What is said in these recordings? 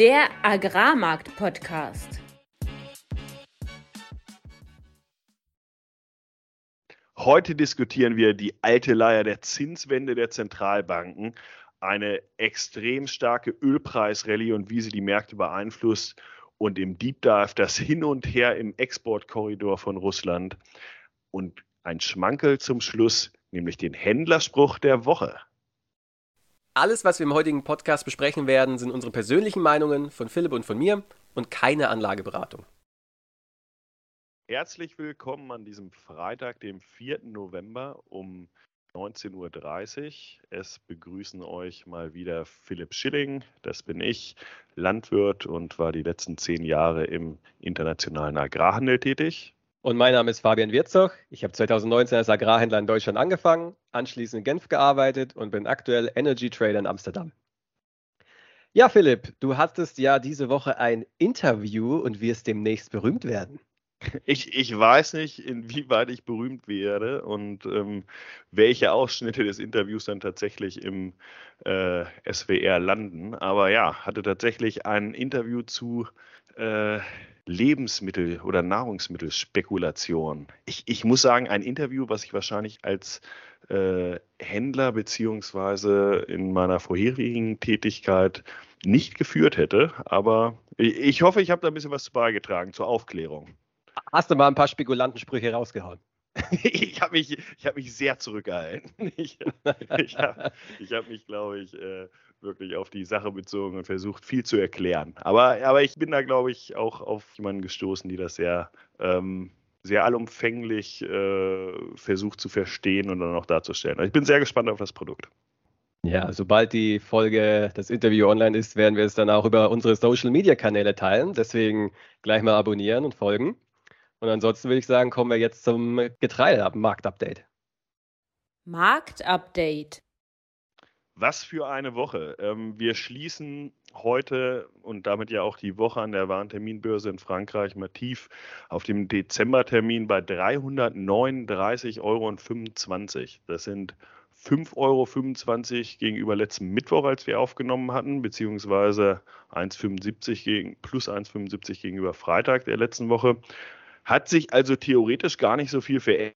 der Agrarmarkt-Podcast. Heute diskutieren wir die alte Leier der Zinswende der Zentralbanken, eine extrem starke Ölpreisrallye und wie sie die Märkte beeinflusst und im Deep Dive das Hin und Her im Exportkorridor von Russland und ein Schmankel zum Schluss, nämlich den Händlerspruch der Woche. Alles, was wir im heutigen Podcast besprechen werden, sind unsere persönlichen Meinungen von Philipp und von mir und keine Anlageberatung. Herzlich willkommen an diesem Freitag, dem 4. November um 19.30 Uhr. Es begrüßen euch mal wieder Philipp Schilling, das bin ich, Landwirt und war die letzten zehn Jahre im internationalen Agrarhandel tätig. Und mein Name ist Fabian Wirzog. Ich habe 2019 als Agrarhändler in Deutschland angefangen, anschließend in Genf gearbeitet und bin aktuell Energy Trader in Amsterdam. Ja, Philipp, du hattest ja diese Woche ein Interview und wirst demnächst berühmt werden. Ich, ich weiß nicht, inwieweit ich berühmt werde und ähm, welche Ausschnitte des Interviews dann tatsächlich im äh, SWR landen. Aber ja, hatte tatsächlich ein Interview zu äh, Lebensmittel- oder Nahrungsmittelspekulation. Ich, ich muss sagen, ein Interview, was ich wahrscheinlich als äh, Händler beziehungsweise in meiner vorherigen Tätigkeit nicht geführt hätte. Aber ich, ich hoffe, ich habe da ein bisschen was beigetragen zur Aufklärung. Hast du mal ein paar Spekulantensprüche rausgehauen? ich habe mich, hab mich sehr zurückgehalten. Ich, ich habe hab mich, glaube ich, äh, wirklich auf die Sache bezogen und versucht, viel zu erklären. Aber, aber ich bin da, glaube ich, auch auf jemanden gestoßen, die das sehr, ähm, sehr allumfänglich äh, versucht zu verstehen und dann auch darzustellen. Also ich bin sehr gespannt auf das Produkt. Ja, sobald die Folge, das Interview online ist, werden wir es dann auch über unsere Social Media Kanäle teilen. Deswegen gleich mal abonnieren und folgen. Und ansonsten würde ich sagen, kommen wir jetzt zum Getreidemarkt-Update. Marktupdate. Was für eine Woche. Ähm, wir schließen heute und damit ja auch die Woche an der Warenterminbörse in Frankreich mal tief auf dem Dezembertermin bei 339,25 Euro. Das sind 5,25 Euro gegenüber letzten Mittwoch, als wir aufgenommen hatten, beziehungsweise 1,75 gegen, plus 1,75 gegenüber Freitag der letzten Woche. Hat sich also theoretisch gar nicht so viel verändert.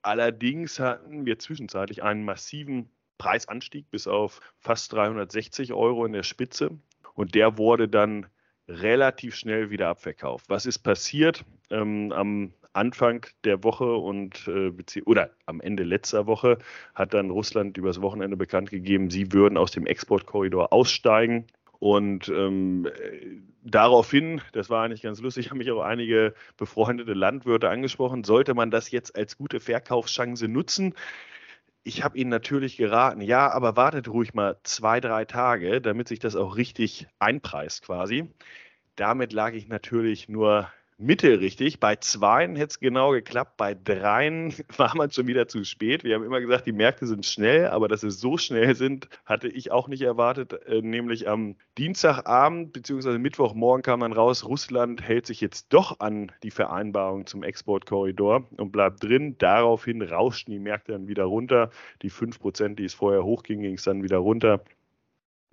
Allerdings hatten wir zwischenzeitlich einen massiven Preisanstieg bis auf fast 360 Euro in der Spitze. Und der wurde dann relativ schnell wieder abverkauft. Was ist passiert? Ähm, am Anfang der Woche und äh, oder am Ende letzter Woche hat dann Russland übers Wochenende bekannt gegeben, sie würden aus dem Exportkorridor aussteigen. Und ähm, daraufhin, das war eigentlich ganz lustig, haben mich auch einige befreundete Landwirte angesprochen, sollte man das jetzt als gute Verkaufschance nutzen? Ich habe Ihnen natürlich geraten, ja, aber wartet ruhig mal zwei, drei Tage, damit sich das auch richtig einpreist quasi. Damit lag ich natürlich nur mittelrichtig. Bei zweien hätte es genau geklappt, bei dreien war man schon wieder zu spät. Wir haben immer gesagt, die Märkte sind schnell, aber dass sie so schnell sind, hatte ich auch nicht erwartet. Äh, nämlich am Dienstagabend bzw. Mittwochmorgen kam dann raus, Russland hält sich jetzt doch an die Vereinbarung zum Exportkorridor und bleibt drin. Daraufhin rauschten die Märkte dann wieder runter. Die 5%, die es vorher hochging, ging es dann wieder runter.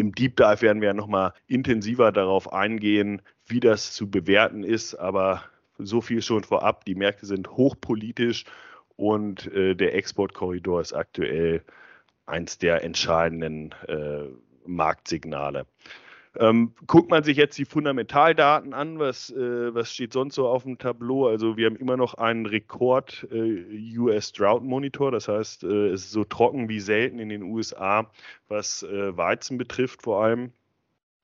Im Deep Dive werden wir ja nochmal intensiver darauf eingehen, wie das zu bewerten ist. Aber so viel schon vorab. Die Märkte sind hochpolitisch und äh, der Exportkorridor ist aktuell eins der entscheidenden äh, Marktsignale. Ähm, guckt man sich jetzt die Fundamentaldaten an, was, äh, was steht sonst so auf dem Tableau? Also wir haben immer noch einen Rekord äh, US Drought Monitor, das heißt, äh, es ist so trocken wie selten in den USA, was äh, Weizen betrifft vor allem.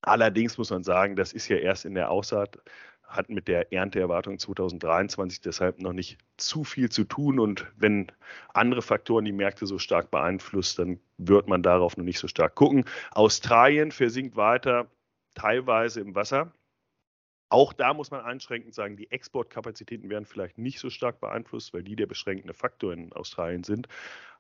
Allerdings muss man sagen, das ist ja erst in der Aussaat, hat mit der Ernteerwartung 2023 deshalb noch nicht zu viel zu tun. Und wenn andere Faktoren die Märkte so stark beeinflussen, dann wird man darauf noch nicht so stark gucken. Australien versinkt weiter teilweise im Wasser. Auch da muss man einschränkend sagen, die Exportkapazitäten werden vielleicht nicht so stark beeinflusst, weil die der beschränkende Faktor in Australien sind.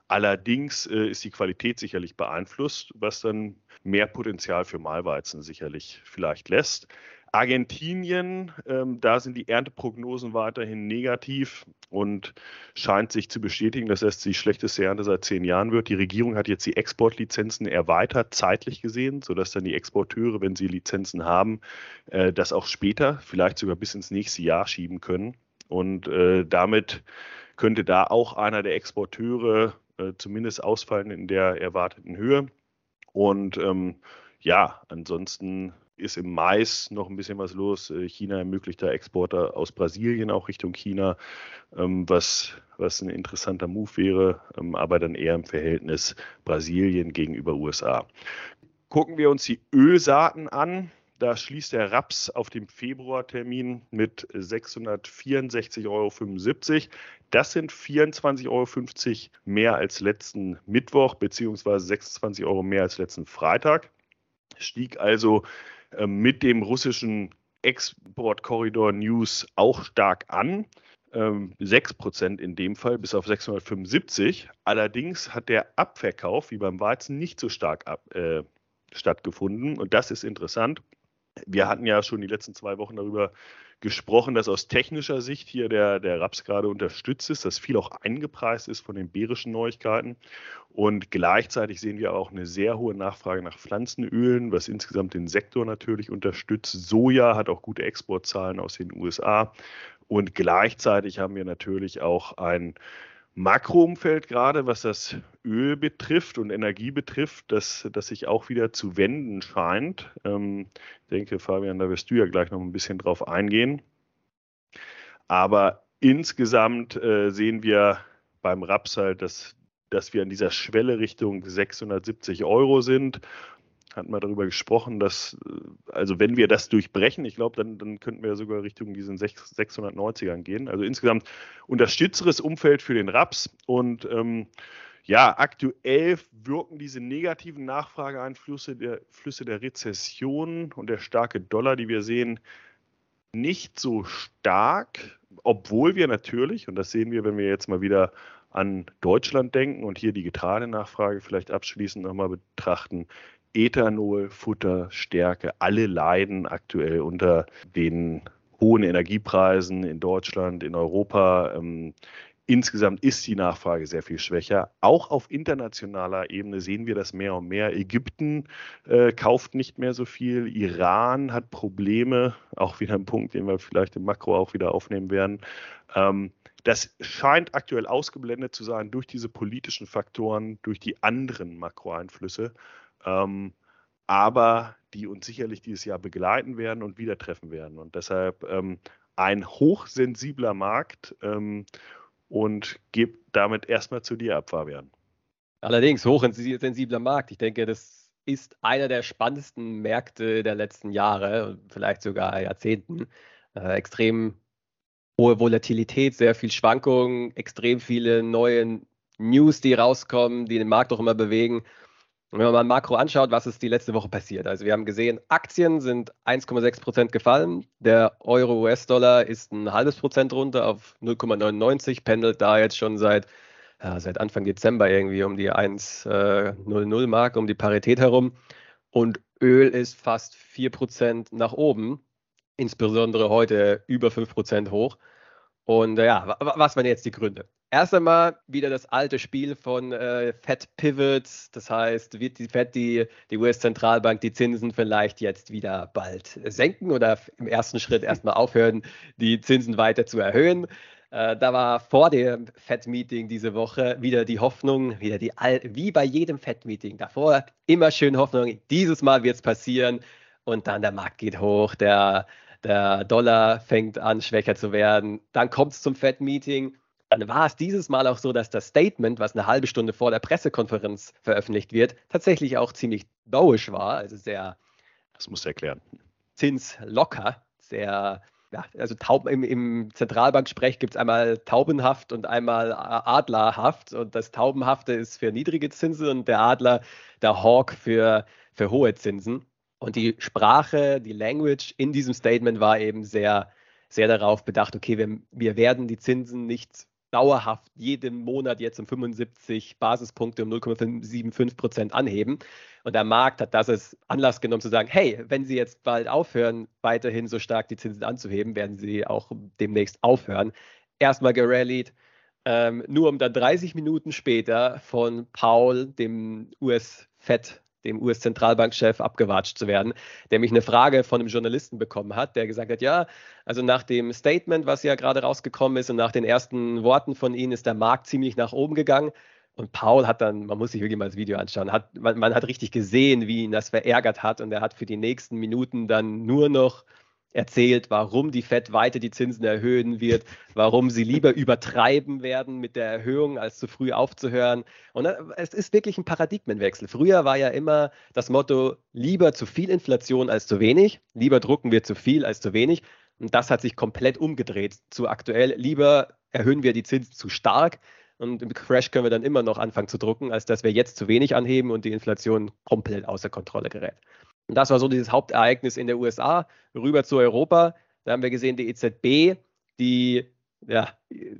Allerdings äh, ist die Qualität sicherlich beeinflusst, was dann mehr Potenzial für Mahlweizen sicherlich vielleicht lässt. Argentinien, ähm, da sind die Ernteprognosen weiterhin negativ und scheint sich zu bestätigen, dass es die schlechteste Ernte seit zehn Jahren wird. Die Regierung hat jetzt die Exportlizenzen erweitert, zeitlich gesehen, sodass dann die Exporteure, wenn sie Lizenzen haben, äh, das auch später, vielleicht sogar bis ins nächste Jahr schieben können. Und äh, damit könnte da auch einer der Exporteure äh, zumindest ausfallen in der erwarteten Höhe. Und ähm, ja, ansonsten ist im Mais noch ein bisschen was los. Äh, China ermöglicht da Exporte aus Brasilien auch Richtung China, ähm, was, was ein interessanter Move wäre, ähm, aber dann eher im Verhältnis Brasilien gegenüber USA. Gucken wir uns die Ölsaaten an. Da schließt der Raps auf dem Februartermin mit 664,75 Euro. Das sind 24,50 Euro mehr als letzten Mittwoch, beziehungsweise 26 Euro mehr als letzten Freitag. Stieg also äh, mit dem russischen Exportkorridor News auch stark an. Ähm, 6% in dem Fall bis auf 675. Allerdings hat der Abverkauf wie beim Weizen nicht so stark ab, äh, stattgefunden. Und das ist interessant. Wir hatten ja schon die letzten zwei Wochen darüber gesprochen, dass aus technischer Sicht hier der, der Raps gerade unterstützt ist, dass viel auch eingepreist ist von den bärischen Neuigkeiten. Und gleichzeitig sehen wir auch eine sehr hohe Nachfrage nach Pflanzenölen, was insgesamt den Sektor natürlich unterstützt. Soja hat auch gute Exportzahlen aus den USA. Und gleichzeitig haben wir natürlich auch ein Makroumfeld gerade, was das Öl betrifft und Energie betrifft, dass das sich auch wieder zu wenden scheint. Ähm, ich denke, Fabian, da wirst du ja gleich noch ein bisschen drauf eingehen. Aber insgesamt äh, sehen wir beim Raps halt, dass, dass wir an dieser Schwelle Richtung 670 Euro sind hatten wir darüber gesprochen, dass, äh, also wenn wir das durchbrechen, ich glaube, dann, dann könnten wir sogar Richtung diesen 690ern gehen. Also insgesamt unterstützeres Umfeld für den Raps und ähm, ja, aktuell wirken diese negativen Nachfrageeinflüsse der, Flüsse der Rezession und der starke Dollar, die wir sehen, nicht so stark, obwohl wir natürlich, und das sehen wir, wenn wir jetzt mal wieder an Deutschland denken und hier die Getreidenachfrage vielleicht abschließend nochmal betrachten, Ethanol, Futter, Stärke, alle leiden aktuell unter den hohen Energiepreisen in Deutschland, in Europa. Ähm, insgesamt ist die Nachfrage sehr viel schwächer. Auch auf internationaler Ebene sehen wir das mehr und mehr. Ägypten äh, kauft nicht mehr so viel. Iran hat Probleme. Auch wieder ein Punkt, den wir vielleicht im Makro auch wieder aufnehmen werden. Ähm, das scheint aktuell ausgeblendet zu sein durch diese politischen Faktoren, durch die anderen Makroeinflüsse ähm, aber die uns sicherlich dieses Jahr begleiten werden und wieder treffen werden. Und deshalb ähm, ein hochsensibler Markt ähm, und gebe damit erstmal zu dir ab, Fabian. Allerdings hochsensibler Markt. Ich denke, das ist einer der spannendsten Märkte der letzten Jahre, vielleicht sogar Jahrzehnten. Äh, extrem hohe Volatilität, sehr viel Schwankungen, extrem viele neue News, die rauskommen, die den Markt auch immer bewegen. Und wenn man mal Makro anschaut, was ist die letzte Woche passiert? Also wir haben gesehen, Aktien sind 1,6 Prozent gefallen. Der Euro-US-Dollar ist ein halbes Prozent runter auf 0,99, pendelt da jetzt schon seit, ja, seit Anfang Dezember irgendwie um die 1,00-Marke, um die Parität herum. Und Öl ist fast 4 Prozent nach oben, insbesondere heute über 5 Prozent hoch. Und äh, ja, was waren jetzt die Gründe? Erst einmal wieder das alte Spiel von äh, Fed Pivots. Das heißt, wird die Fed, die, die US-Zentralbank, die Zinsen vielleicht jetzt wieder bald senken oder im ersten Schritt erstmal aufhören, die Zinsen weiter zu erhöhen. Äh, da war vor dem Fed-Meeting diese Woche wieder die Hoffnung, wieder die wie bei jedem Fed-Meeting davor, immer schön Hoffnung, dieses Mal wird es passieren und dann der Markt geht hoch, der, der Dollar fängt an schwächer zu werden, dann kommt es zum Fed-Meeting dann war es dieses Mal auch so, dass das Statement, was eine halbe Stunde vor der Pressekonferenz veröffentlicht wird, tatsächlich auch ziemlich dowish war, also sehr. Das muss erklären. Zinslocker, sehr. Ja, also taub, im, im Zentralbanksprech gibt es einmal taubenhaft und einmal adlerhaft. Und das Taubenhafte ist für niedrige Zinsen und der Adler, der Hawk für, für hohe Zinsen. Und die Sprache, die Language in diesem Statement war eben sehr, sehr darauf bedacht, okay, wir, wir werden die Zinsen nicht dauerhaft jeden Monat jetzt um 75 Basispunkte um 0,75 Prozent anheben. Und der Markt hat das als Anlass genommen zu sagen, hey, wenn Sie jetzt bald aufhören, weiterhin so stark die Zinsen anzuheben, werden Sie auch demnächst aufhören. Erstmal gerallied, ähm, nur um dann 30 Minuten später von Paul, dem US-Fed dem US-Zentralbankchef abgewatscht zu werden, der mich eine Frage von einem Journalisten bekommen hat, der gesagt hat, ja, also nach dem Statement, was ja gerade rausgekommen ist und nach den ersten Worten von Ihnen ist der Markt ziemlich nach oben gegangen. Und Paul hat dann, man muss sich wirklich mal das Video anschauen, hat, man, man hat richtig gesehen, wie ihn das verärgert hat und er hat für die nächsten Minuten dann nur noch erzählt, warum die Fed weiter die Zinsen erhöhen wird, warum sie lieber übertreiben werden mit der Erhöhung, als zu früh aufzuhören. Und es ist wirklich ein Paradigmenwechsel. Früher war ja immer das Motto, lieber zu viel Inflation als zu wenig, lieber drucken wir zu viel als zu wenig. Und das hat sich komplett umgedreht zu aktuell. Lieber erhöhen wir die Zinsen zu stark und im Crash können wir dann immer noch anfangen zu drucken, als dass wir jetzt zu wenig anheben und die Inflation komplett außer Kontrolle gerät. Und das war so dieses Hauptereignis in der USA. Rüber zu Europa. Da haben wir gesehen, die EZB, die, ja,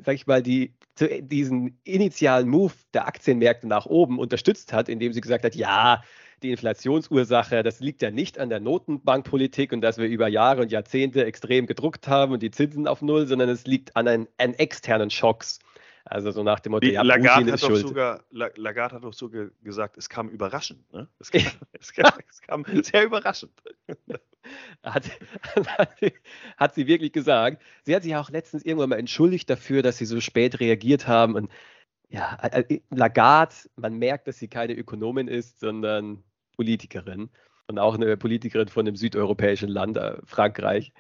sag ich mal, die diesen initialen Move der Aktienmärkte nach oben unterstützt hat, indem sie gesagt hat, ja, die Inflationsursache, das liegt ja nicht an der Notenbankpolitik und dass wir über Jahre und Jahrzehnte extrem gedruckt haben und die Zinsen auf Null, sondern es liegt an, ein, an externen Schocks. Also so nach dem Motto, ja, Lagarde hat, doch sogar, Lagarde hat doch sogar gesagt, es kam überraschend. Ne? Es, kam, es, kam, es, kam, sehr überraschend. Hat, hat, sie wirklich gesagt. Sie hat sich auch letztens irgendwann mal entschuldigt dafür, dass sie so spät reagiert haben. Und ja, Lagarde, man merkt, dass sie keine Ökonomin ist, sondern Politikerin. Und auch eine Politikerin von einem südeuropäischen Land, äh, Frankreich.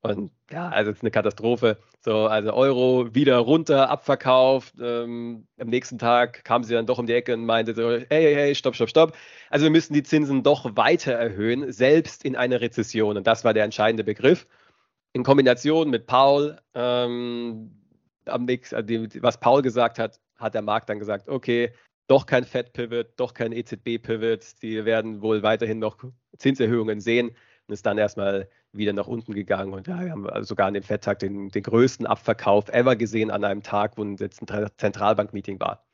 Und ja, also es ist eine Katastrophe. So, also Euro wieder runter, abverkauft. Ähm, am nächsten Tag kam sie dann doch um die Ecke und meinte so, hey, hey, hey, stopp, stopp, stopp. Also wir müssen die Zinsen doch weiter erhöhen, selbst in einer Rezession. Und das war der entscheidende Begriff. In Kombination mit Paul, ähm, am nächsten, also was Paul gesagt hat, hat der Markt dann gesagt, okay, doch kein Fed-Pivot, doch kein EZB-Pivot. Die werden wohl weiterhin noch Zinserhöhungen sehen und ist dann erstmal wieder nach unten gegangen. Und ja, wir haben sogar an dem Fed-Tag den, den größten Abverkauf ever gesehen an einem Tag, wo ein Zentralbank-Meeting war.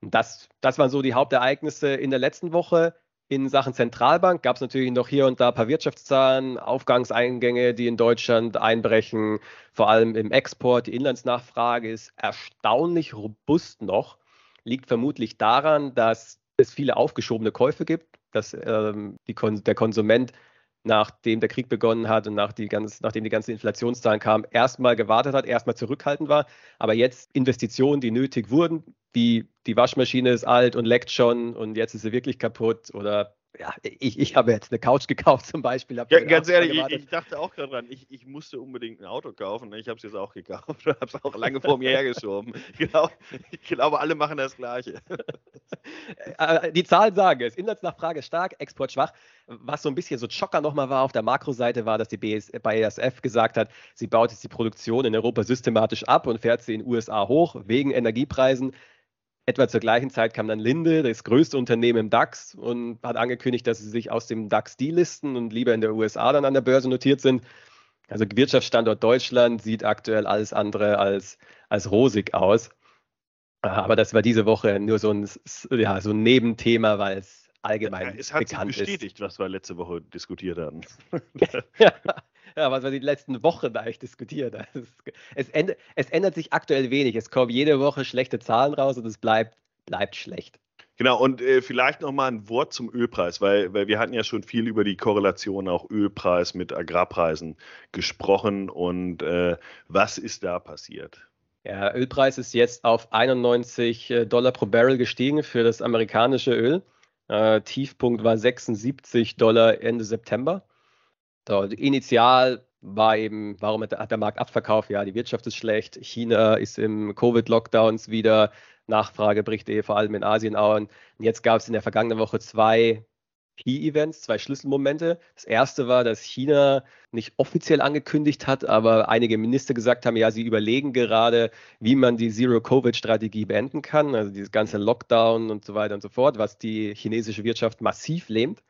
Und das, das waren so die Hauptereignisse in der letzten Woche. In Sachen Zentralbank gab es natürlich noch hier und da ein paar Wirtschaftszahlen, Aufgangseingänge, die in Deutschland einbrechen, vor allem im Export. Die Inlandsnachfrage ist erstaunlich robust noch, liegt vermutlich daran, dass es viele aufgeschobene Käufe gibt, dass ähm, die, der Konsument nachdem der Krieg begonnen hat und nach die ganz, nachdem die ganzen Inflationszahlen kamen, erstmal gewartet hat, erstmal zurückhaltend war. Aber jetzt Investitionen, die nötig wurden, wie die Waschmaschine ist alt und leckt schon und jetzt ist sie wirklich kaputt oder ja, ich, ich habe jetzt eine Couch gekauft zum Beispiel. Ja, ganz ehrlich, ich, ich, dachte auch gerade dran, ich, ich musste unbedingt ein Auto kaufen. Ich habe es jetzt auch gekauft und habe es auch lange vor mir hergeschoben. Ich glaube, alle machen das Gleiche. Äh, die Zahlen sagen es. Inlandsnachfrage stark, Export schwach. Was so ein bisschen so ein Schocker nochmal war auf der Makroseite, war, dass die BS, BASF gesagt hat, sie baut jetzt die Produktion in Europa systematisch ab und fährt sie in den USA hoch wegen Energiepreisen. Etwa zur gleichen Zeit kam dann Linde, das größte Unternehmen im DAX, und hat angekündigt, dass sie sich aus dem DAX delisten und lieber in der USA dann an der Börse notiert sind. Also Wirtschaftsstandort Deutschland sieht aktuell alles andere als, als rosig aus. Aber das war diese Woche nur so ein, ja, so ein Nebenthema, weil es allgemein ja, es hat bekannt sich bestätigt, ist. was wir letzte Woche diskutiert haben. ja, ja, was wir die letzten Wochen eigentlich diskutiert haben. Es, ändert, es ändert sich aktuell wenig. Es kommen jede Woche schlechte Zahlen raus und es bleibt, bleibt schlecht. Genau, und äh, vielleicht nochmal ein Wort zum Ölpreis, weil, weil wir hatten ja schon viel über die Korrelation auch Ölpreis mit Agrarpreisen gesprochen und äh, was ist da passiert? Ja, Ölpreis ist jetzt auf 91 äh, Dollar pro Barrel gestiegen für das amerikanische Öl. Äh, Tiefpunkt war 76 Dollar Ende September. So, initial war eben, warum hat der Markt abverkauft? Ja, die Wirtschaft ist schlecht. China ist im Covid-Lockdowns wieder. Nachfrage bricht eh vor allem in Asien an. Und jetzt gab es in der vergangenen Woche zwei Key-Events, zwei Schlüsselmomente. Das erste war, dass China nicht offiziell angekündigt hat, aber einige Minister gesagt haben, ja, sie überlegen gerade, wie man die Zero-Covid-Strategie beenden kann, also dieses ganze Lockdown und so weiter und so fort, was die chinesische Wirtschaft massiv lähmt.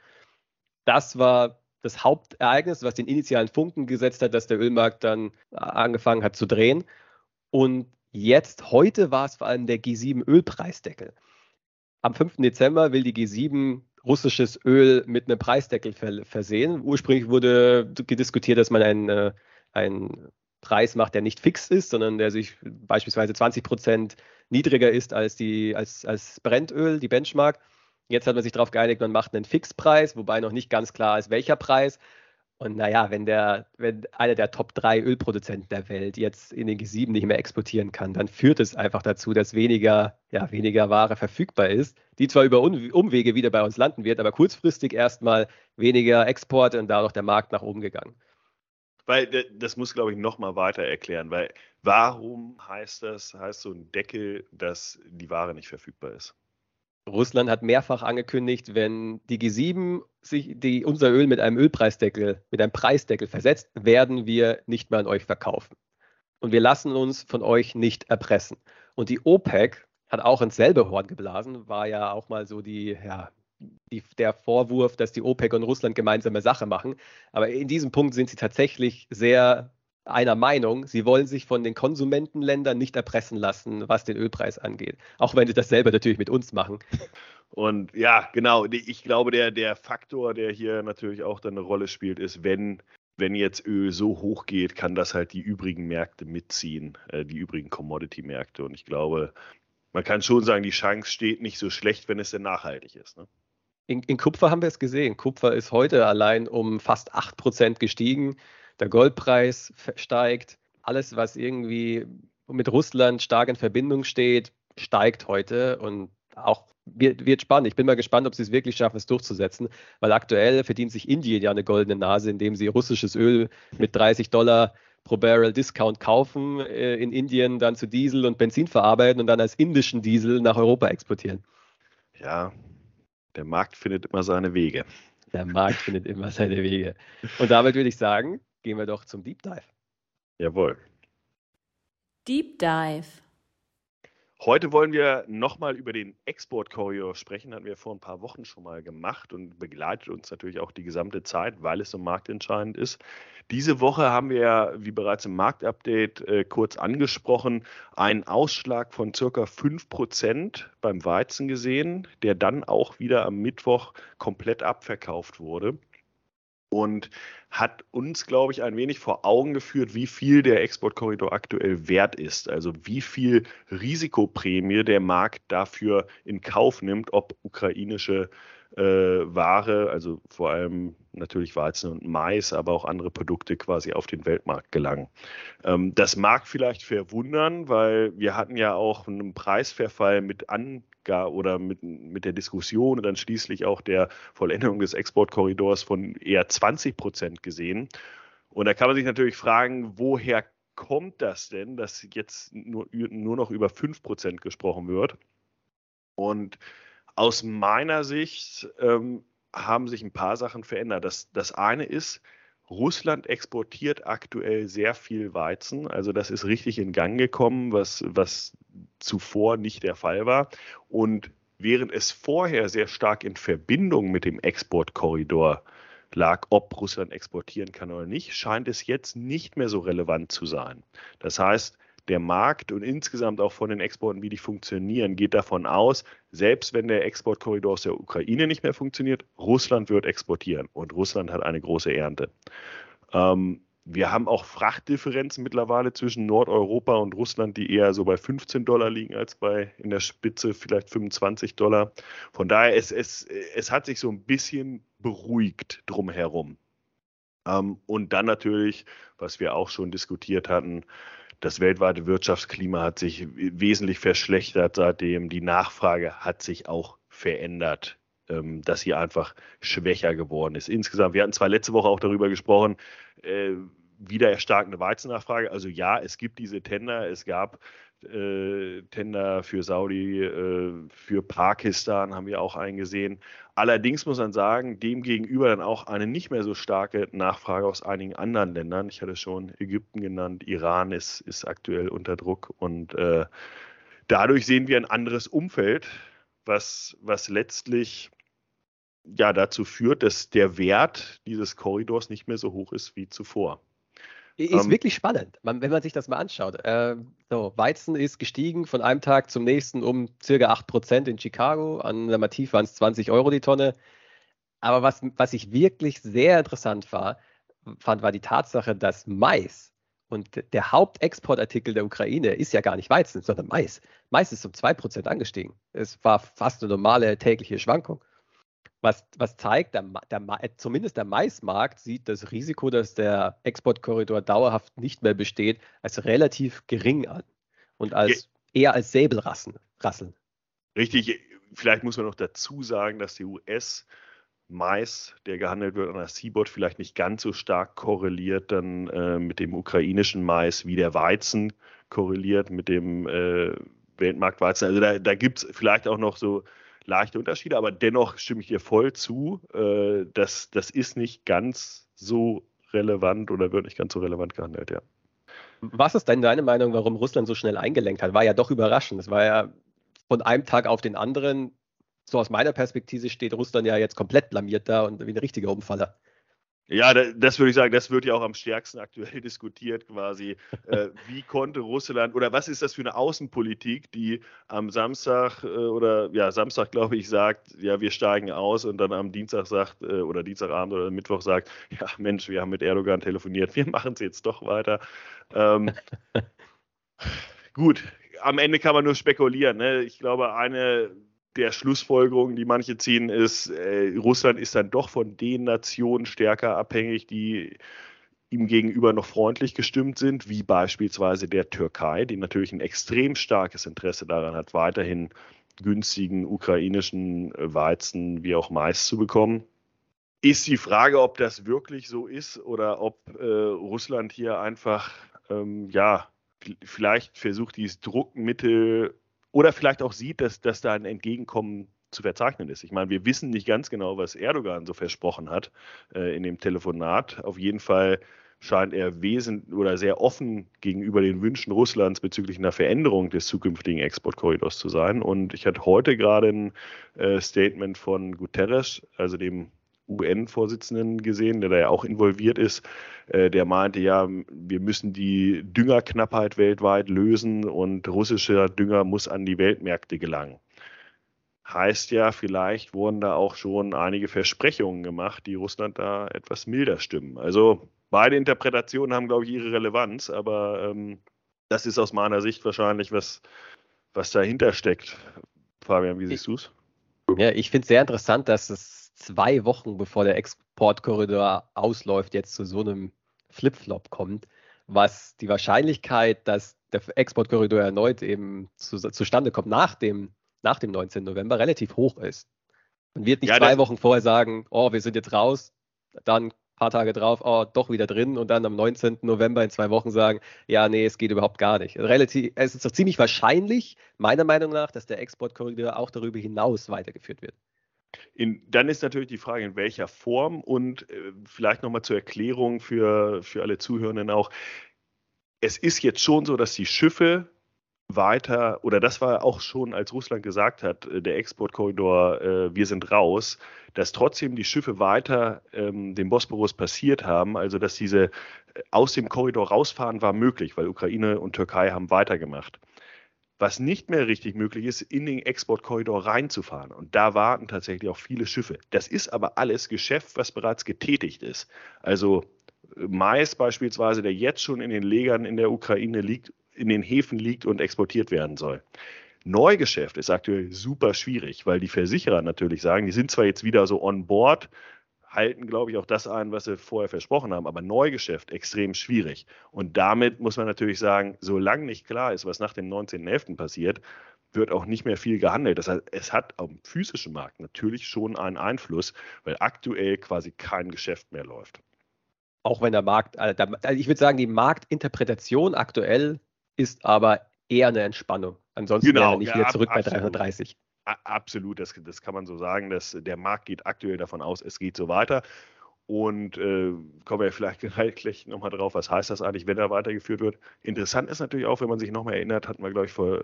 Das war das Hauptereignis, was den initialen Funken gesetzt hat, dass der Ölmarkt dann angefangen hat zu drehen. Und Jetzt, heute war es vor allem der G7 Ölpreisdeckel. Am 5. Dezember will die G7 russisches Öl mit einem Preisdeckel versehen. Ursprünglich wurde diskutiert, dass man einen, äh, einen Preis macht, der nicht fix ist, sondern der sich beispielsweise 20 Prozent niedriger ist als, die, als, als Brennöl, die Benchmark. Jetzt hat man sich darauf geeinigt, man macht einen Fixpreis, wobei noch nicht ganz klar ist, welcher Preis. Und naja, wenn, der, wenn einer der Top 3 Ölproduzenten der Welt jetzt in den G7 nicht mehr exportieren kann, dann führt es einfach dazu, dass weniger, ja, weniger Ware verfügbar ist, die zwar über Umwege wieder bei uns landen wird, aber kurzfristig erstmal weniger Exporte und dadurch der Markt nach oben gegangen. Weil das muss, glaube ich, nochmal weiter erklären, weil warum heißt das, heißt so ein Deckel, dass die Ware nicht verfügbar ist? Russland hat mehrfach angekündigt, wenn die G7 sich die, unser Öl mit einem Ölpreisdeckel, mit einem Preisdeckel versetzt, werden wir nicht mehr an euch verkaufen. Und wir lassen uns von euch nicht erpressen. Und die OPEC hat auch ins selbe Horn geblasen, war ja auch mal so die, ja, die, der Vorwurf, dass die OPEC und Russland gemeinsame Sache machen. Aber in diesem Punkt sind sie tatsächlich sehr einer Meinung. Sie wollen sich von den Konsumentenländern nicht erpressen lassen, was den Ölpreis angeht. Auch wenn sie das selber natürlich mit uns machen. Und ja, genau. Ich glaube, der, der Faktor, der hier natürlich auch dann eine Rolle spielt, ist, wenn, wenn jetzt Öl so hoch geht, kann das halt die übrigen Märkte mitziehen, äh, die übrigen Commodity-Märkte. Und ich glaube, man kann schon sagen, die Chance steht nicht so schlecht, wenn es denn nachhaltig ist. Ne? In, in Kupfer haben wir es gesehen. Kupfer ist heute allein um fast 8% gestiegen der Goldpreis steigt, alles, was irgendwie mit Russland stark in Verbindung steht, steigt heute und auch wird, wird spannend. Ich bin mal gespannt, ob sie es wirklich schaffen, es durchzusetzen, weil aktuell verdient sich Indien ja eine goldene Nase, indem sie russisches Öl mit 30 Dollar pro Barrel Discount kaufen, äh, in Indien dann zu Diesel und Benzin verarbeiten und dann als indischen Diesel nach Europa exportieren. Ja, der Markt findet immer seine Wege. Der Markt findet immer seine Wege. Und damit würde ich sagen, gehen wir doch zum Deep Dive. Jawohl. Deep Dive. Heute wollen wir nochmal über den Exportkorridor sprechen. Hatten wir vor ein paar Wochen schon mal gemacht und begleitet uns natürlich auch die gesamte Zeit, weil es so marktentscheidend ist. Diese Woche haben wir, wie bereits im Marktupdate äh, kurz angesprochen, einen Ausschlag von circa 5% beim Weizen gesehen, der dann auch wieder am Mittwoch komplett abverkauft wurde und hat uns, glaube ich, ein wenig vor Augen geführt, wie viel der Exportkorridor aktuell wert ist. Also wie viel Risikoprämie der Markt dafür in Kauf nimmt, ob ukrainische äh, Ware, also vor allem natürlich Weizen und Mais, aber auch andere Produkte quasi auf den Weltmarkt gelangen. Ähm, das mag vielleicht verwundern, weil wir hatten ja auch einen Preisverfall mit an oder mit, mit der Diskussion und dann schließlich auch der Vollendung des Exportkorridors von eher 20 Prozent gesehen. Und da kann man sich natürlich fragen, woher kommt das denn, dass jetzt nur, nur noch über 5 Prozent gesprochen wird? Und aus meiner Sicht ähm, haben sich ein paar Sachen verändert. Das, das eine ist, Russland exportiert aktuell sehr viel Weizen. Also das ist richtig in Gang gekommen, was, was zuvor nicht der Fall war. Und während es vorher sehr stark in Verbindung mit dem Exportkorridor lag, ob Russland exportieren kann oder nicht, scheint es jetzt nicht mehr so relevant zu sein. Das heißt, der Markt und insgesamt auch von den Exporten, wie die funktionieren, geht davon aus, selbst wenn der Exportkorridor aus der Ukraine nicht mehr funktioniert, Russland wird exportieren und Russland hat eine große Ernte. Ähm, wir haben auch Frachtdifferenzen mittlerweile zwischen Nordeuropa und Russland, die eher so bei 15 Dollar liegen als bei in der Spitze vielleicht 25 Dollar. Von daher, es, es, es hat sich so ein bisschen beruhigt drumherum. Ähm, und dann natürlich, was wir auch schon diskutiert hatten, das weltweite Wirtschaftsklima hat sich wesentlich verschlechtert seitdem. Die Nachfrage hat sich auch verändert, ähm, dass sie einfach schwächer geworden ist. Insgesamt, wir hatten zwar letzte Woche auch darüber gesprochen, äh, wieder erstarkende Weizennachfrage. Also ja, es gibt diese Tender. Es gab äh, Tender für Saudi, äh, für Pakistan haben wir auch eingesehen. Allerdings muss man sagen, demgegenüber dann auch eine nicht mehr so starke Nachfrage aus einigen anderen Ländern. Ich hatte schon Ägypten genannt, Iran ist, ist aktuell unter Druck und äh, dadurch sehen wir ein anderes Umfeld, was, was letztlich ja dazu führt, dass der Wert dieses Korridors nicht mehr so hoch ist wie zuvor. Ist ähm, wirklich spannend, man, wenn man sich das mal anschaut. Äh, so, Weizen ist gestiegen von einem Tag zum nächsten um circa 8% in Chicago. An der Mativ waren es 20 Euro die Tonne. Aber was, was ich wirklich sehr interessant war, fand, war die Tatsache, dass Mais und der Hauptexportartikel der Ukraine ist ja gar nicht Weizen, sondern Mais. Mais ist um 2% angestiegen. Es war fast eine normale tägliche Schwankung. Was, was zeigt, der, der, zumindest der Maismarkt sieht das Risiko, dass der Exportkorridor dauerhaft nicht mehr besteht, als relativ gering an und als eher als Säbelrasseln. Richtig, vielleicht muss man noch dazu sagen, dass die US- Mais, der gehandelt wird an der Seaboard, vielleicht nicht ganz so stark korreliert dann äh, mit dem ukrainischen Mais wie der Weizen korreliert mit dem äh, Weltmarktweizen. Also da, da gibt es vielleicht auch noch so leichte Unterschiede, aber dennoch stimme ich dir voll zu, äh, dass das ist nicht ganz so relevant oder wird nicht ganz so relevant gehandelt, ja. Was ist denn deine Meinung, warum Russland so schnell eingelenkt hat? War ja doch überraschend. Es war ja von einem Tag auf den anderen so aus meiner Perspektive steht Russland ja jetzt komplett blamiert da und wie ein richtiger Umfaller. Ja, das würde ich sagen, das wird ja auch am stärksten aktuell diskutiert quasi. Äh, wie konnte Russland oder was ist das für eine Außenpolitik, die am Samstag äh, oder ja, Samstag glaube ich sagt, ja, wir steigen aus und dann am Dienstag sagt äh, oder Dienstagabend oder Mittwoch sagt, ja, Mensch, wir haben mit Erdogan telefoniert, wir machen es jetzt doch weiter. Ähm, gut, am Ende kann man nur spekulieren. Ne? Ich glaube, eine der Schlussfolgerung, die manche ziehen, ist, äh, Russland ist dann doch von den Nationen stärker abhängig, die ihm gegenüber noch freundlich gestimmt sind, wie beispielsweise der Türkei, die natürlich ein extrem starkes Interesse daran hat, weiterhin günstigen ukrainischen äh, Weizen wie auch Mais zu bekommen. Ist die Frage, ob das wirklich so ist oder ob äh, Russland hier einfach, ähm, ja, vielleicht versucht, dieses Druckmittel oder vielleicht auch sieht, dass, dass da ein Entgegenkommen zu verzeichnen ist. Ich meine, wir wissen nicht ganz genau, was Erdogan so versprochen hat äh, in dem Telefonat. Auf jeden Fall scheint er wesentlich oder sehr offen gegenüber den Wünschen Russlands bezüglich einer Veränderung des zukünftigen Exportkorridors zu sein. Und ich hatte heute gerade ein äh, Statement von Guterres, also dem UN-Vorsitzenden gesehen, der da ja auch involviert ist, äh, der meinte ja, wir müssen die Düngerknappheit weltweit lösen und russischer Dünger muss an die Weltmärkte gelangen. Heißt ja, vielleicht wurden da auch schon einige Versprechungen gemacht, die Russland da etwas milder stimmen. Also beide Interpretationen haben, glaube ich, ihre Relevanz, aber ähm, das ist aus meiner Sicht wahrscheinlich was, was dahinter steckt. Fabian, wie siehst du es? Ja, ich finde es sehr interessant, dass es zwei Wochen bevor der Exportkorridor ausläuft, jetzt zu so einem Flip-Flop kommt, was die Wahrscheinlichkeit, dass der Exportkorridor erneut eben zu, zustande kommt nach dem, nach dem 19. November, relativ hoch ist. Man wird nicht ja, zwei Wochen vorher sagen, oh, wir sind jetzt raus, dann ein paar Tage drauf, oh, doch wieder drin und dann am 19. November in zwei Wochen sagen, ja, nee, es geht überhaupt gar nicht. Relativ, es ist doch ziemlich wahrscheinlich, meiner Meinung nach, dass der Exportkorridor auch darüber hinaus weitergeführt wird. In, dann ist natürlich die Frage, in welcher Form und äh, vielleicht nochmal zur Erklärung für, für alle Zuhörenden auch. Es ist jetzt schon so, dass die Schiffe weiter, oder das war auch schon, als Russland gesagt hat, äh, der Exportkorridor, äh, wir sind raus, dass trotzdem die Schiffe weiter ähm, den Bosporus passiert haben, also dass diese äh, aus dem Korridor rausfahren war möglich, weil Ukraine und Türkei haben weitergemacht was nicht mehr richtig möglich ist, in den Exportkorridor reinzufahren. Und da warten tatsächlich auch viele Schiffe. Das ist aber alles Geschäft, was bereits getätigt ist. Also äh, Mais beispielsweise, der jetzt schon in den Legern in der Ukraine liegt, in den Häfen liegt und exportiert werden soll. Neugeschäft ist aktuell super schwierig, weil die Versicherer natürlich sagen, die sind zwar jetzt wieder so on board, halten, glaube ich, auch das ein, was sie vorher versprochen haben. Aber Neugeschäft extrem schwierig. Und damit muss man natürlich sagen, solange nicht klar ist, was nach dem 19.11. passiert, wird auch nicht mehr viel gehandelt. Das heißt, es hat am physischen Markt natürlich schon einen Einfluss, weil aktuell quasi kein Geschäft mehr läuft. Auch wenn der Markt, also ich würde sagen, die Marktinterpretation aktuell ist aber eher eine Entspannung. Ansonsten genau, wäre nicht ja, wieder zurück ab, bei 330. Absolut, das, das kann man so sagen. Dass der Markt geht aktuell davon aus, es geht so weiter. Und äh, kommen wir vielleicht gleich nochmal drauf, was heißt das eigentlich, wenn er weitergeführt wird. Interessant ist natürlich auch, wenn man sich nochmal erinnert, hatten wir, glaube ich, vor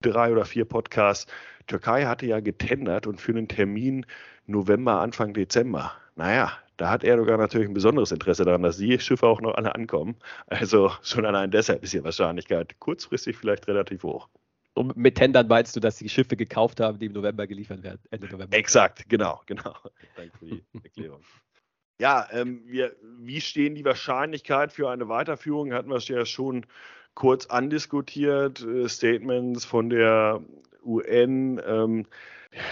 drei oder vier Podcasts, Türkei hatte ja getendert und für einen Termin November, Anfang Dezember. Naja, Da hat Erdogan natürlich ein besonderes Interesse daran, dass die Schiffe auch noch alle ankommen. Also schon allein deshalb ist die Wahrscheinlichkeit kurzfristig vielleicht relativ hoch. Und mit Tendern meinst du, dass die Schiffe gekauft haben, die im November geliefert werden, Ende November? Exakt, genau, genau. Danke für die Erklärung. Ja, ähm, wir, wie stehen die Wahrscheinlichkeit für eine Weiterführung? Hatten wir ja schon kurz andiskutiert. Äh, Statements von der UN. Ähm,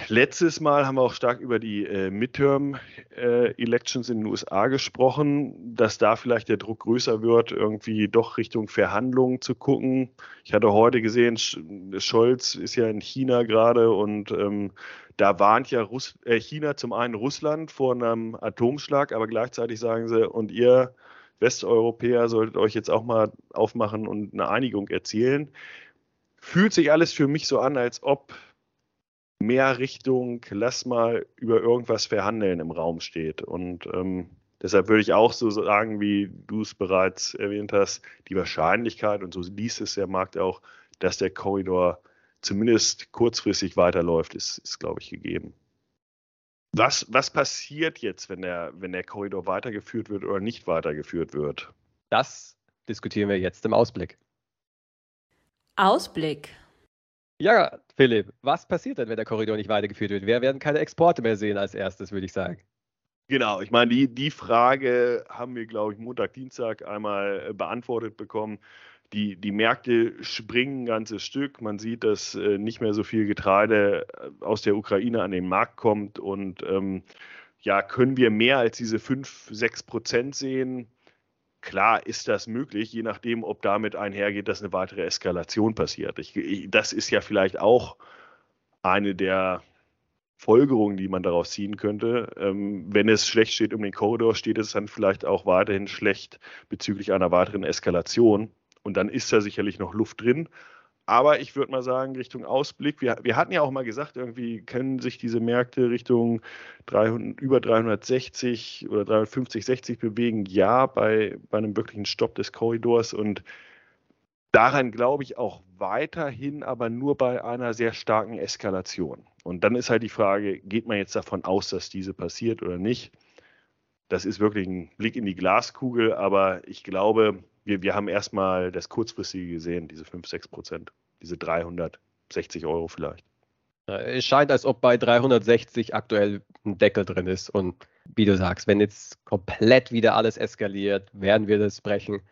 Letztes Mal haben wir auch stark über die äh, Midterm-Elections äh, in den USA gesprochen, dass da vielleicht der Druck größer wird, irgendwie doch Richtung Verhandlungen zu gucken. Ich hatte heute gesehen, Scholz ist ja in China gerade und ähm, da warnt ja Russ äh, China zum einen Russland vor einem Atomschlag, aber gleichzeitig sagen sie, und ihr Westeuropäer solltet euch jetzt auch mal aufmachen und eine Einigung erzielen. Fühlt sich alles für mich so an, als ob mehr Richtung, lass mal über irgendwas verhandeln im Raum steht. Und ähm, deshalb würde ich auch so sagen, wie du es bereits erwähnt hast, die Wahrscheinlichkeit, und so liest es der Markt auch, dass der Korridor zumindest kurzfristig weiterläuft, ist, ist glaube ich, gegeben. Was, was passiert jetzt, wenn der, wenn der Korridor weitergeführt wird oder nicht weitergeführt wird? Das diskutieren wir jetzt im Ausblick. Ausblick. Ja, Philipp, was passiert denn, wenn der Korridor nicht weitergeführt wird? Wir werden keine Exporte mehr sehen als erstes, würde ich sagen. Genau, ich meine, die, die Frage haben wir, glaube ich, Montag, Dienstag einmal äh, beantwortet bekommen. Die, die Märkte springen ein ganzes Stück. Man sieht, dass äh, nicht mehr so viel Getreide äh, aus der Ukraine an den Markt kommt. Und ähm, ja, können wir mehr als diese 5, 6 Prozent sehen? Klar ist das möglich, je nachdem, ob damit einhergeht, dass eine weitere Eskalation passiert. Ich, ich, das ist ja vielleicht auch eine der Folgerungen, die man daraus ziehen könnte. Ähm, wenn es schlecht steht um den Korridor, steht es dann vielleicht auch weiterhin schlecht bezüglich einer weiteren Eskalation. Und dann ist da sicherlich noch Luft drin. Aber ich würde mal sagen, Richtung Ausblick, wir, wir hatten ja auch mal gesagt, irgendwie können sich diese Märkte Richtung 300, über 360 oder 350, 60 bewegen. Ja, bei, bei einem wirklichen Stopp des Korridors. Und daran glaube ich auch weiterhin, aber nur bei einer sehr starken Eskalation. Und dann ist halt die Frage, geht man jetzt davon aus, dass diese passiert oder nicht? Das ist wirklich ein Blick in die Glaskugel, aber ich glaube, wir, wir haben erstmal das kurzfristige gesehen, diese 5, 6 Prozent, diese 360 Euro vielleicht. Es scheint, als ob bei 360 aktuell ein Deckel drin ist. Und wie du sagst, wenn jetzt komplett wieder alles eskaliert, werden wir das brechen.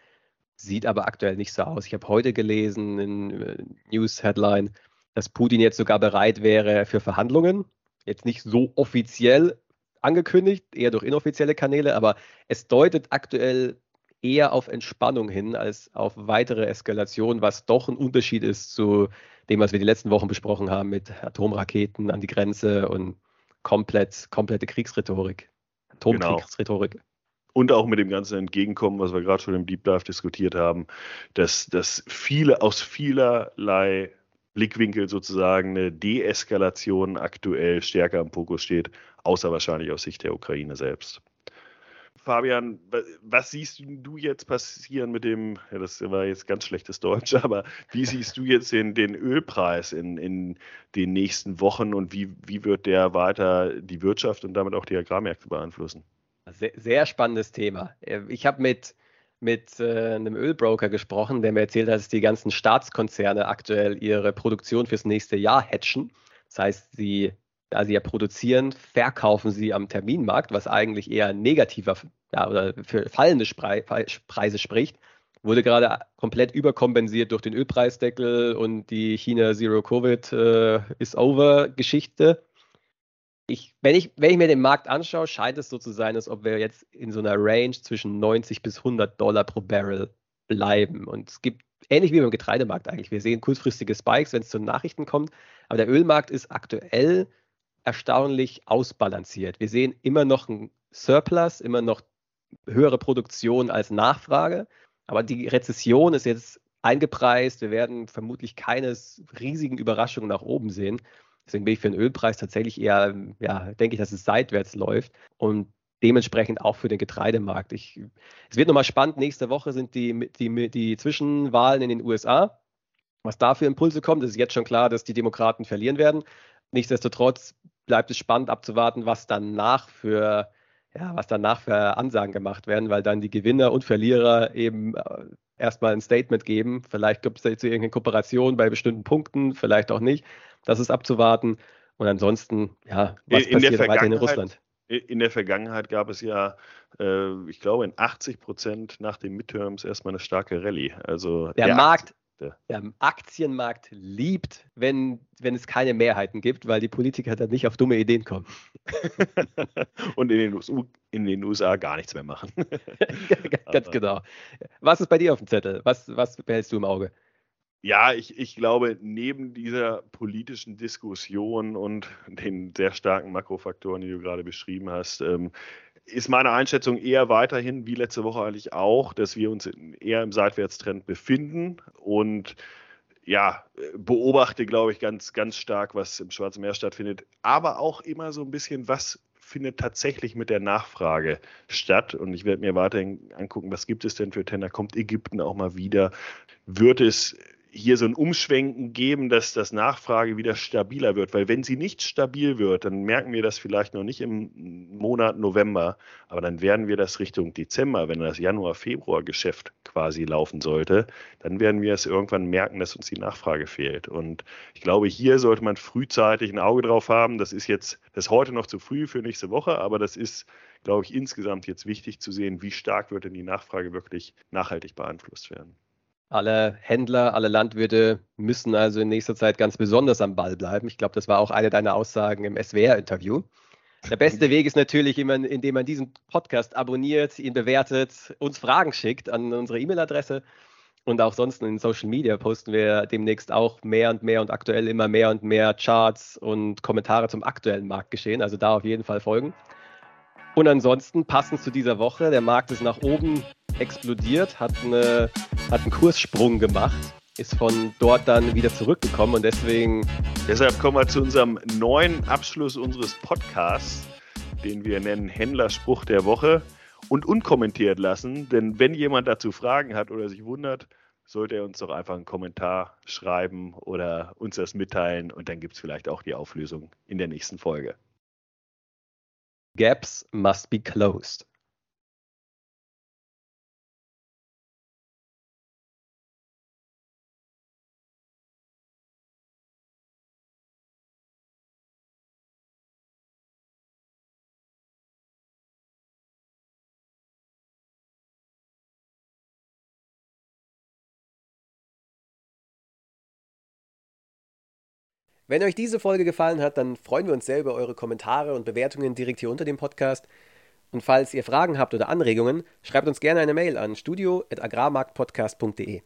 Sieht aber aktuell nicht so aus. Ich habe heute gelesen in äh, News-Headline, dass Putin jetzt sogar bereit wäre für Verhandlungen. Jetzt nicht so offiziell angekündigt, eher durch inoffizielle Kanäle, aber es deutet aktuell eher auf Entspannung hin als auf weitere Eskalation, was doch ein Unterschied ist zu dem, was wir die letzten Wochen besprochen haben mit Atomraketen an die Grenze und komplett, komplette Kriegsrhetorik. Atomkriegsrhetorik. Genau. Und auch mit dem ganzen Entgegenkommen, was wir gerade schon im Deep Dive diskutiert haben, dass, dass viele aus vielerlei Blickwinkel sozusagen eine Deeskalation aktuell stärker im Fokus steht, außer wahrscheinlich aus Sicht der Ukraine selbst. Fabian, was siehst du jetzt passieren mit dem, ja, das war jetzt ganz schlechtes Deutsch, aber wie siehst du jetzt den, den Ölpreis in, in den nächsten Wochen und wie, wie wird der weiter die Wirtschaft und damit auch die Agrarmärkte beeinflussen? Sehr, sehr spannendes Thema. Ich habe mit, mit äh, einem Ölbroker gesprochen, der mir erzählt hat, dass die ganzen Staatskonzerne aktuell ihre Produktion fürs nächste Jahr hatchen. Das heißt, sie da sie ja produzieren, verkaufen sie am Terminmarkt, was eigentlich eher negativer ja, oder für fallende Preise spricht, wurde gerade komplett überkompensiert durch den Ölpreisdeckel und die China Zero Covid äh, is over Geschichte. Ich, wenn, ich, wenn ich mir den Markt anschaue, scheint es so zu sein, als ob wir jetzt in so einer Range zwischen 90 bis 100 Dollar pro Barrel bleiben. Und es gibt ähnlich wie beim Getreidemarkt eigentlich. Wir sehen kurzfristige Spikes, wenn es zu Nachrichten kommt. Aber der Ölmarkt ist aktuell erstaunlich ausbalanciert. Wir sehen immer noch einen Surplus, immer noch höhere Produktion als Nachfrage, aber die Rezession ist jetzt eingepreist. Wir werden vermutlich keine riesigen Überraschungen nach oben sehen. Deswegen bin ich für den Ölpreis tatsächlich eher, ja, denke ich, dass es seitwärts läuft und dementsprechend auch für den Getreidemarkt. Ich, es wird nochmal spannend. Nächste Woche sind die, die, die Zwischenwahlen in den USA. Was da für Impulse kommt, ist jetzt schon klar, dass die Demokraten verlieren werden. Nichtsdestotrotz bleibt es spannend abzuwarten, was danach für ja, was danach für Ansagen gemacht werden, weil dann die Gewinner und Verlierer eben äh, erstmal ein Statement geben. Vielleicht gibt es jetzt irgendeine Kooperation bei bestimmten Punkten, vielleicht auch nicht. Das ist abzuwarten. Und ansonsten, ja, was in passiert weiterhin in Russland? In der Vergangenheit gab es ja, äh, ich glaube, in 80 Prozent nach den Midterms erstmal eine starke Rallye. Also der, der Markt, der Aktienmarkt liebt, wenn, wenn es keine Mehrheiten gibt, weil die Politiker dann nicht auf dumme Ideen kommen. Und in den, USA, in den USA gar nichts mehr machen. Ganz genau. Was ist bei dir auf dem Zettel? Was, was behältst du im Auge? Ja, ich, ich glaube, neben dieser politischen Diskussion und den sehr starken Makrofaktoren, die du gerade beschrieben hast, ähm, ist meine Einschätzung eher weiterhin, wie letzte Woche eigentlich auch, dass wir uns eher im Seitwärtstrend befinden und ja, beobachte, glaube ich, ganz, ganz stark, was im Schwarzen Meer stattfindet, aber auch immer so ein bisschen, was findet tatsächlich mit der Nachfrage statt. Und ich werde mir weiterhin angucken, was gibt es denn für Tender? Kommt Ägypten auch mal wieder? Wird es hier so ein Umschwenken geben, dass das Nachfrage wieder stabiler wird. Weil wenn sie nicht stabil wird, dann merken wir das vielleicht noch nicht im Monat November, aber dann werden wir das Richtung Dezember, wenn das Januar-Februar-Geschäft quasi laufen sollte, dann werden wir es irgendwann merken, dass uns die Nachfrage fehlt. Und ich glaube, hier sollte man frühzeitig ein Auge drauf haben. Das ist jetzt, das ist heute noch zu früh für nächste Woche, aber das ist, glaube ich, insgesamt jetzt wichtig zu sehen, wie stark wird denn die Nachfrage wirklich nachhaltig beeinflusst werden. Alle Händler, alle Landwirte müssen also in nächster Zeit ganz besonders am Ball bleiben. Ich glaube, das war auch eine deiner Aussagen im SWR-Interview. Der beste Weg ist natürlich, indem man diesen Podcast abonniert, ihn bewertet, uns Fragen schickt an unsere E-Mail-Adresse. Und auch sonst in Social Media posten wir demnächst auch mehr und mehr und aktuell immer mehr und mehr Charts und Kommentare zum aktuellen Marktgeschehen. Also da auf jeden Fall folgen. Und ansonsten passend zu dieser Woche, der Markt ist nach oben explodiert, hat, eine, hat einen Kurssprung gemacht, ist von dort dann wieder zurückgekommen und deswegen. Deshalb kommen wir zu unserem neuen Abschluss unseres Podcasts, den wir nennen Händlerspruch der Woche und unkommentiert lassen. Denn wenn jemand dazu Fragen hat oder sich wundert, sollte er uns doch einfach einen Kommentar schreiben oder uns das mitteilen und dann gibt es vielleicht auch die Auflösung in der nächsten Folge. Gaps must be closed. Wenn euch diese Folge gefallen hat, dann freuen wir uns sehr über eure Kommentare und Bewertungen direkt hier unter dem Podcast. Und falls ihr Fragen habt oder Anregungen, schreibt uns gerne eine Mail an studio.agrarmarktpodcast.de.